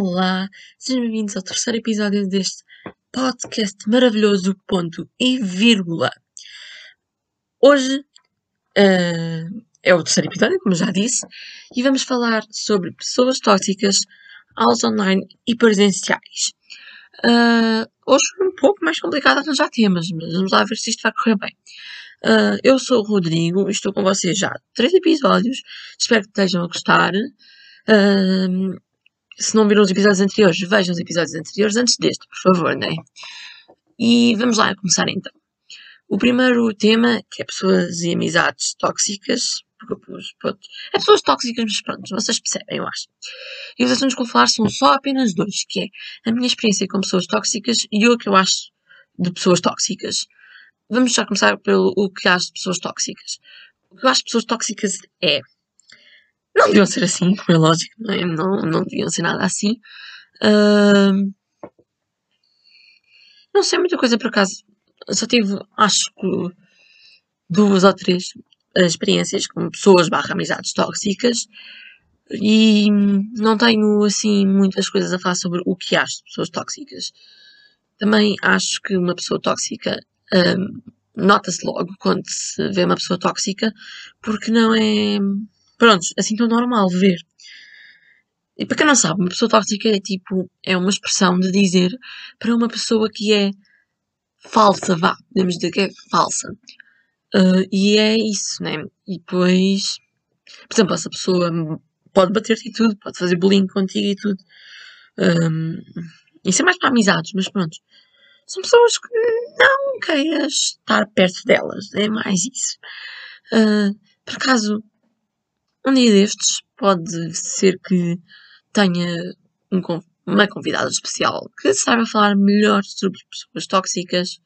Olá, sejam bem-vindos ao terceiro episódio deste podcast maravilhoso, ponto e vírgula. Hoje uh, é o terceiro episódio, como já disse, e vamos falar sobre pessoas tóxicas, aulas online e presenciais. Uh, hoje foi um pouco mais complicado arranjar temas, mas vamos lá ver se isto vai correr bem. Uh, eu sou o Rodrigo, estou com vocês já há três episódios, espero que estejam a gostar. Uh, se não viram os episódios anteriores, vejam os episódios anteriores antes deste, por favor, né? E vamos lá começar então. O primeiro tema, que é pessoas e amizades tóxicas, grupos, pronto. É pessoas tóxicas, mas pronto, vocês percebem, eu acho. E os assuntos que vou falar são só apenas dois, que é a minha experiência com pessoas tóxicas e o que eu acho de pessoas tóxicas. Vamos já começar pelo o que acho de pessoas tóxicas. O que eu acho de pessoas tóxicas é não deviam ser assim, como é lógico, não, é? não, não deviam ser nada assim. Uh, não sei muita coisa por acaso. Só tive, acho que, duas ou três experiências com pessoas barra amizades tóxicas e não tenho assim muitas coisas a falar sobre o que acho de pessoas tóxicas. Também acho que uma pessoa tóxica um, nota-se logo quando se vê uma pessoa tóxica porque não é Pronto, assim tão normal ver. E para quem não sabe, uma pessoa tóxica é tipo, é uma expressão de dizer para uma pessoa que é falsa, vá, podemos dizer que é falsa. Uh, e é isso, né? E depois, por exemplo, essa pessoa pode bater-te e tudo, pode fazer bullying contigo e tudo. Um, isso é mais para amizades, mas pronto. São pessoas que não queiras estar perto delas, é mais isso. Uh, por acaso, um dia destes pode ser que tenha um, uma convidada especial que saiba falar melhor sobre pessoas tóxicas.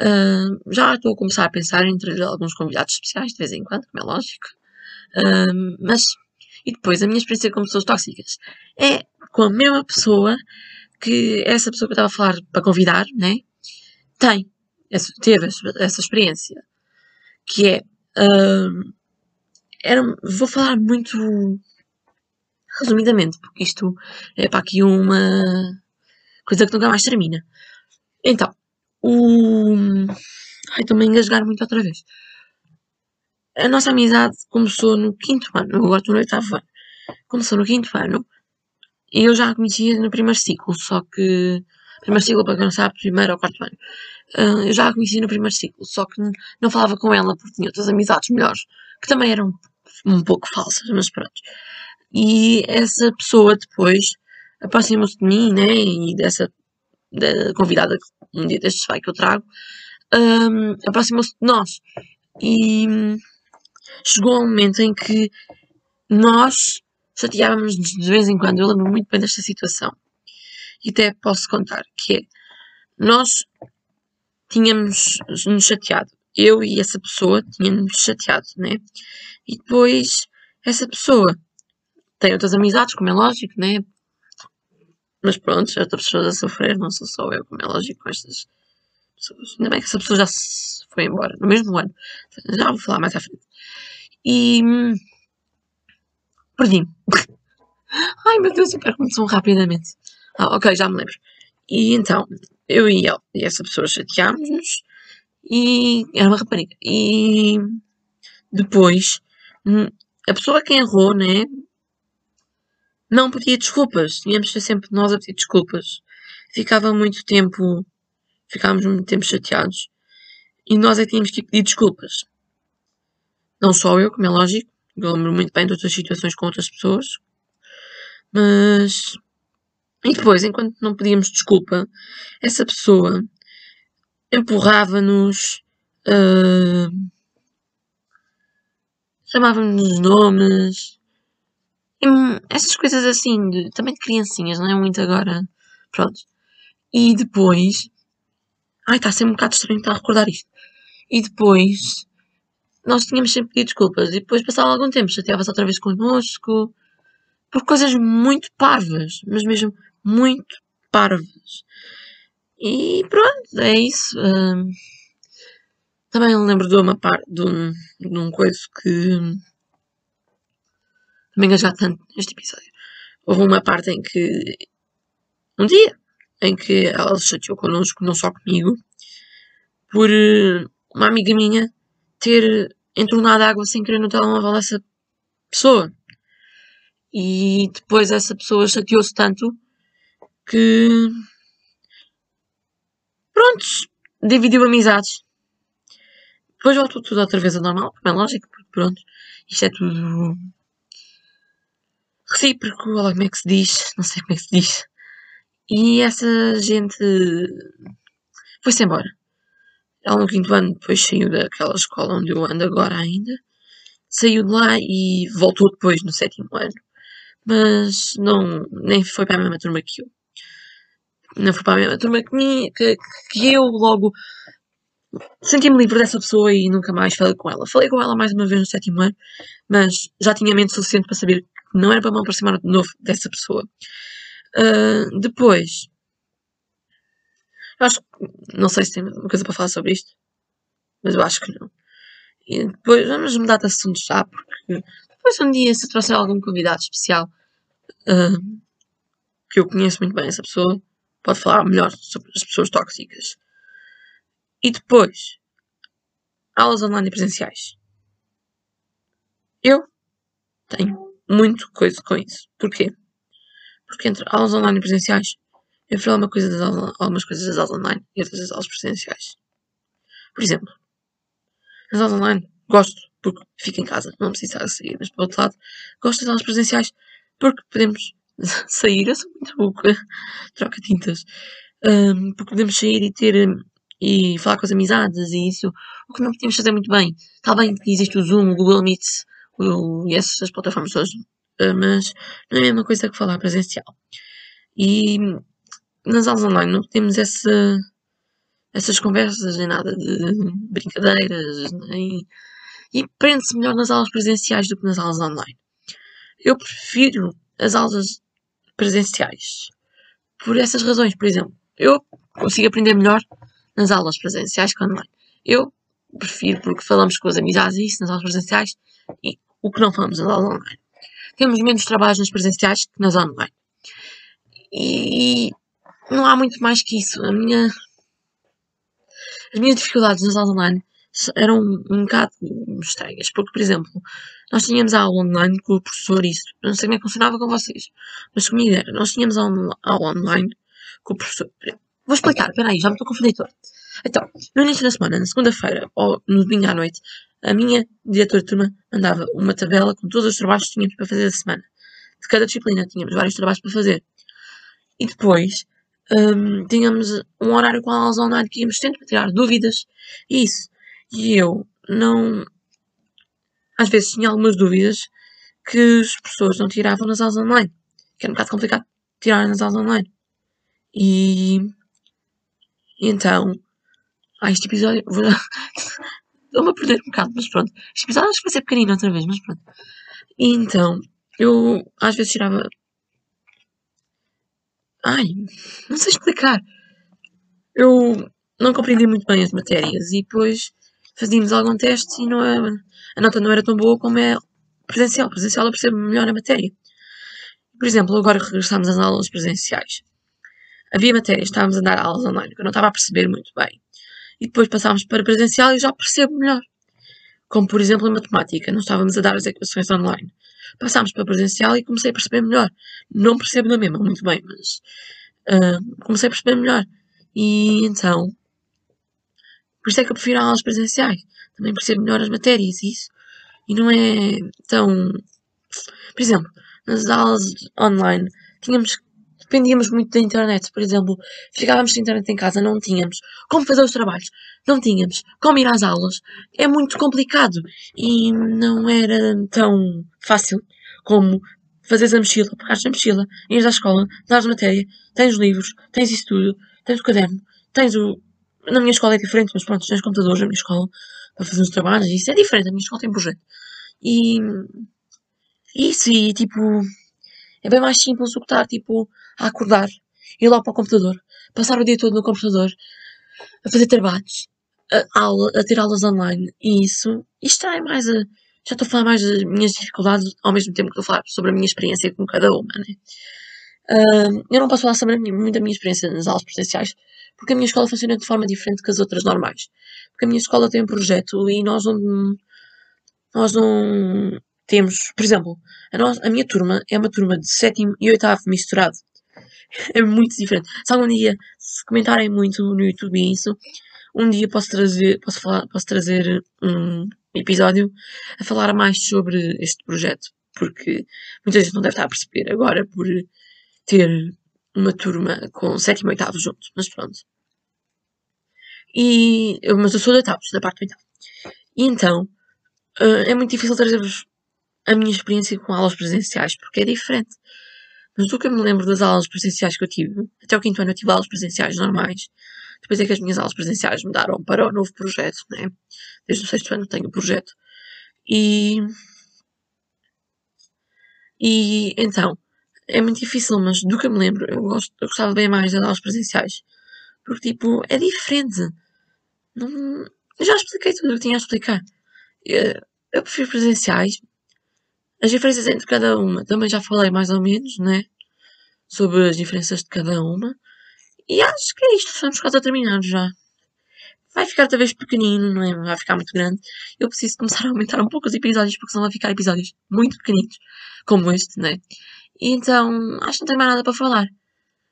Uh, já estou a começar a pensar em trazer alguns convidados especiais de vez em quando, como é lógico. Uh, mas, e depois, a minha experiência com pessoas tóxicas é com a mesma pessoa que essa pessoa que eu estava a falar para convidar, né? Tem, teve essa experiência. Que é, uh, era, vou falar muito resumidamente, porque isto é para aqui uma coisa que nunca mais termina. Então, o. Ai, estou-me a engasgar muito outra vez. A nossa amizade começou no quinto ano, agora estou no oitavo ano. Começou no quinto ano e eu já a conhecia no primeiro ciclo, só que. Primeiro ciclo, para quem não sabe, primeiro ou quarto ano. Uh, eu já a conhecia no primeiro ciclo, só que não falava com ela porque tinha outras amizades melhores, que também eram um pouco falsas, mas pronto. E essa pessoa depois aproximou-se de mim, né, e dessa da convidada um dia destes vai que eu trago, um, aproximou-se de nós. E chegou um momento em que nós chateávamos de vez em quando. Eu lembro muito bem desta situação. E até posso contar que é, nós tínhamos nos chateado eu e essa pessoa tínhamos chateado, né? E depois essa pessoa tem outras amizades, como é lógico, né? Mas pronto, já outras pessoas a sofrer, não sou só eu, como é lógico, com estas pessoas. Ainda bem que essa pessoa já se foi embora, no mesmo ano. Já vou falar mais à frente. E. Hum, perdi-me. Ai meu Deus, eu perco-me tão rapidamente. Ah, ok, já me lembro. E então, eu e ele e essa pessoa chateámos-nos e era uma rapariga. E depois, hum, a pessoa que errou, né? Não pedia desculpas. Tínhamos de ser sempre nós a pedir desculpas. Ficava muito tempo, ficávamos muito tempo chateados. E nós é que tínhamos que pedir desculpas. Não só eu, como é lógico. Eu lembro muito bem de outras situações com outras pessoas. Mas. E depois, enquanto não pedíamos desculpa, essa pessoa empurrava-nos, uh, chamava-nos nomes, e, essas coisas assim, de, também de criancinhas, não é muito agora, pronto. E depois, ai, está a ser um bocado estranho estar a recordar isto. E depois, nós tínhamos sempre pedido desculpas, e depois passava algum tempo, chateava-se outra vez connosco, por coisas muito parvas, mas mesmo muito parvas. E pronto, é isso. Um, também lembro de uma parte de um, de um coisa que também já tanto neste episódio. houve uma parte em que. Um dia em que ela se chateou connosco, não só comigo, por eh, uma amiga minha ter entornado água sem querer no telemóvel dessa pessoa. E depois essa pessoa chateou-se tanto que. Prontos, dividiu amizades. Depois voltou tudo outra vez a normal, como é lógico, porque pronto, isto é tudo recíproco, olha como é que se diz, não sei como é que se diz. E essa gente foi-se embora. Ela no quinto ano depois saiu daquela escola onde eu ando agora ainda. Saiu de lá e voltou depois no sétimo ano. Mas não, nem foi para a mesma turma que eu. Não foi para a mesma turma que, mim, que, que eu, logo senti-me livre dessa pessoa e nunca mais falei com ela. Falei com ela mais uma vez no sétimo ano, mas já tinha mente suficiente para saber que não era para me aproximar de novo dessa pessoa. Uh, depois, eu acho não sei se tem uma coisa para falar sobre isto, mas eu acho que não. E depois vamos mudar de assunto já, porque depois um dia, se trouxer algum convidado especial uh, que eu conheço muito bem essa pessoa, pode falar melhor sobre as pessoas tóxicas. E depois, aulas online e presenciais. Eu tenho muito coisa com isso. Porquê? Porque entre aulas online e presenciais, eu falo uma coisa das aulas, algumas coisas das aulas online e outras das aulas presenciais. Por exemplo, nas aulas online, gosto porque fico em casa, não preciso sair. Mas, por outro lado, gosto das aulas presenciais porque podemos sair. Eu sou muito boca, troca tintas. Um, porque podemos sair e ter e falar com as amizades e isso, o que não podíamos fazer muito bem. Está bem que existe o Zoom, o Google Meet o, e essas plataformas todas, uh, mas não é a mesma coisa que falar presencial. E nas aulas online não temos essa, essas conversas nem nada de brincadeiras, nem, e prende-se melhor nas aulas presenciais do que nas aulas online. Eu prefiro as aulas presenciais por essas razões. Por exemplo, eu consigo aprender melhor nas aulas presenciais que online. Eu prefiro porque falamos com as amizades e isso nas aulas presenciais e o que não falamos nas aulas online. Temos menos trabalhos nas presenciais que nas online. E não há muito mais que isso. A minha, as minhas dificuldades nas aulas online eram um bocado estranhas, porque, por exemplo, nós tínhamos a aula online com o professor, isso, não sei como é que funcionava com vocês, mas comigo era, nós tínhamos a aula online com o professor. Vou explicar, peraí, já me estou a confundir todo. Então, no início da semana, na segunda-feira, ou no domingo à noite, a minha diretora de turma mandava uma tabela com todos os trabalhos que tínhamos para fazer da semana. De cada disciplina, tínhamos vários trabalhos para fazer. E depois, um, tínhamos um horário com aulas online que íamos sempre para tirar dúvidas e isso. E eu não. Às vezes tinha algumas dúvidas que os professores não tiravam nas aulas online. Que era um bocado complicado tirar nas aulas online. E. e então. Ah, este episódio. Estou-me a perder um bocado, mas pronto. Este episódio acho que vai ser pequenino outra vez, mas pronto. E então. Eu às vezes tirava Ai, não sei explicar. Eu não compreendi muito bem as matérias e depois fazíamos algum teste e não é, a nota não era tão boa como é presencial. Presencial eu percebo melhor a matéria. Por exemplo, agora regressámos às aulas presenciais. Havia matérias, estávamos a dar aulas online, que eu não estava a perceber muito bem. E depois passámos para presencial e já percebo melhor. Como, por exemplo, em matemática, não estávamos a dar as equações online passámos para presencial e comecei a perceber melhor. Não percebo na mesma, muito bem, mas uh, comecei a perceber melhor. E então, por isso é que eu prefiro aulas presenciais. Também percebo melhor as matérias e isso. E não é tão. Por exemplo, nas aulas online, tínhamos dependíamos muito da internet. Por exemplo, ficávamos sem internet em casa, não tínhamos como fazer os trabalhos, não tínhamos como ir às aulas. É muito complicado e não era tão fácil como fazeres a mochila, pegares a mochila, ires à escola, dares matéria, tens os livros, tens isso tudo, tens o caderno, tens o. Na minha escola é diferente, mas pronto, tens computadores na minha escola para fazer os trabalhos, isso é diferente, a minha escola tem projeto. E. Isso, e tipo. É bem mais simples do que estar, tipo, a acordar, ir lá para o computador, passar o dia todo no computador, a fazer trabalhos, a, aula, a ter aulas online. E isso, isto é mais a, já estou a falar mais das minhas dificuldades ao mesmo tempo que estou a falar sobre a minha experiência com cada uma, né? Uh, eu não posso falar sobre muito da minha experiência nas aulas presenciais, porque a minha escola funciona de forma diferente que as outras normais. Porque a minha escola tem um projeto e nós não, nós não temos, por exemplo, a, nossa, a minha turma é uma turma de sétimo e oitavo misturado. É muito diferente. Se algum dia, se comentarem muito no YouTube isso, um dia posso trazer, posso falar, posso trazer um episódio a falar mais sobre este projeto. Porque muita gente não deve estar a perceber agora por ter uma turma com sétimo e oitavo juntos. Mas pronto. E, mas eu sou de oitavos, da parte do oitavo. E então, uh, é muito difícil trazer-vos a minha experiência com aulas presenciais, porque é diferente. Mas do que eu me lembro das aulas presenciais que eu tive, até o quinto ano eu tive aulas presenciais normais, depois é que as minhas aulas presenciais mudaram para o novo projeto, né? Desde o sexto ano tenho o projeto. E. E então, é muito difícil, mas do que eu me lembro, eu, gosto, eu gostava bem mais das aulas presenciais. Porque, tipo, é diferente. Não, eu já expliquei tudo o que tinha a explicar. Eu, eu prefiro presenciais, as diferenças entre cada uma também já falei mais ou menos, né? Sobre as diferenças de cada uma. E acho que é isto, estamos quase a terminar já. Vai ficar talvez pequenino, não é? Vai ficar muito grande. Eu preciso começar a aumentar um pouco os episódios, porque senão vai ficar episódios muito pequeninos, como este, né? E então, acho que não tenho mais nada para falar.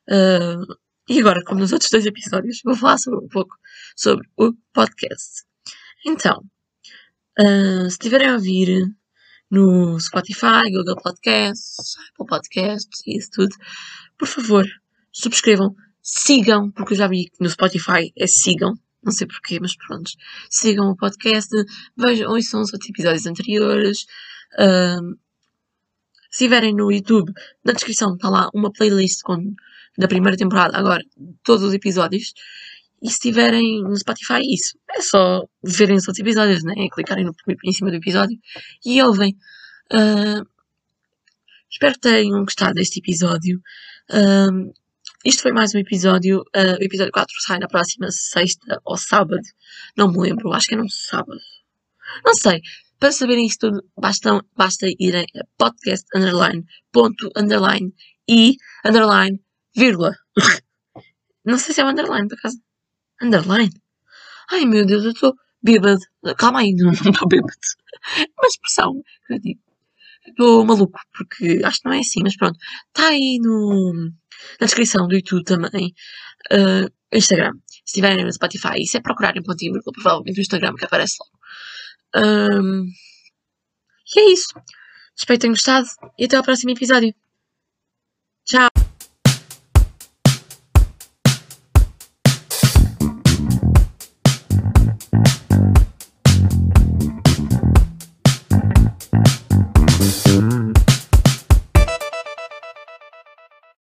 Uh, e agora, como nos outros dois episódios, vou falar sobre, um pouco sobre o podcast. Então, uh, se estiverem a ouvir no Spotify, Google Podcasts, Apple Podcasts e isso tudo. Por favor, subscrevam, sigam, porque eu já vi que no Spotify é sigam, não sei porquê, mas pronto. Sigam o podcast, vejam, ouçam os outros episódios anteriores. Um, se estiverem no YouTube, na descrição está lá uma playlist com, da primeira temporada, agora, todos os episódios. E se estiverem no Spotify, isso. É só verem os outros episódios, né? Clicarem no, em cima do episódio e ouvem. Uh, espero que tenham gostado deste episódio. Uh, isto foi mais um episódio. Uh, o episódio 4 sai na próxima sexta ou sábado. Não me lembro, acho que é no sábado. Não sei. Para saberem isto tudo, basta, basta irem a podcast underline ponto underline e underline vírgula. Não sei se é o underline, por acaso. Underline? Ai meu Deus, eu estou bêbado. Calma aí, não estou bêbado. É uma expressão que eu digo. Estou maluco, porque acho que não é assim, mas pronto. Está aí no, na descrição do YouTube também. Uh, Instagram. Se estiverem no Spotify, se é procurarem pontinho vírgula, provavelmente o Instagram que aparece logo. Um, e é isso. Espero que tenham gostado e até ao próximo episódio. Tchau!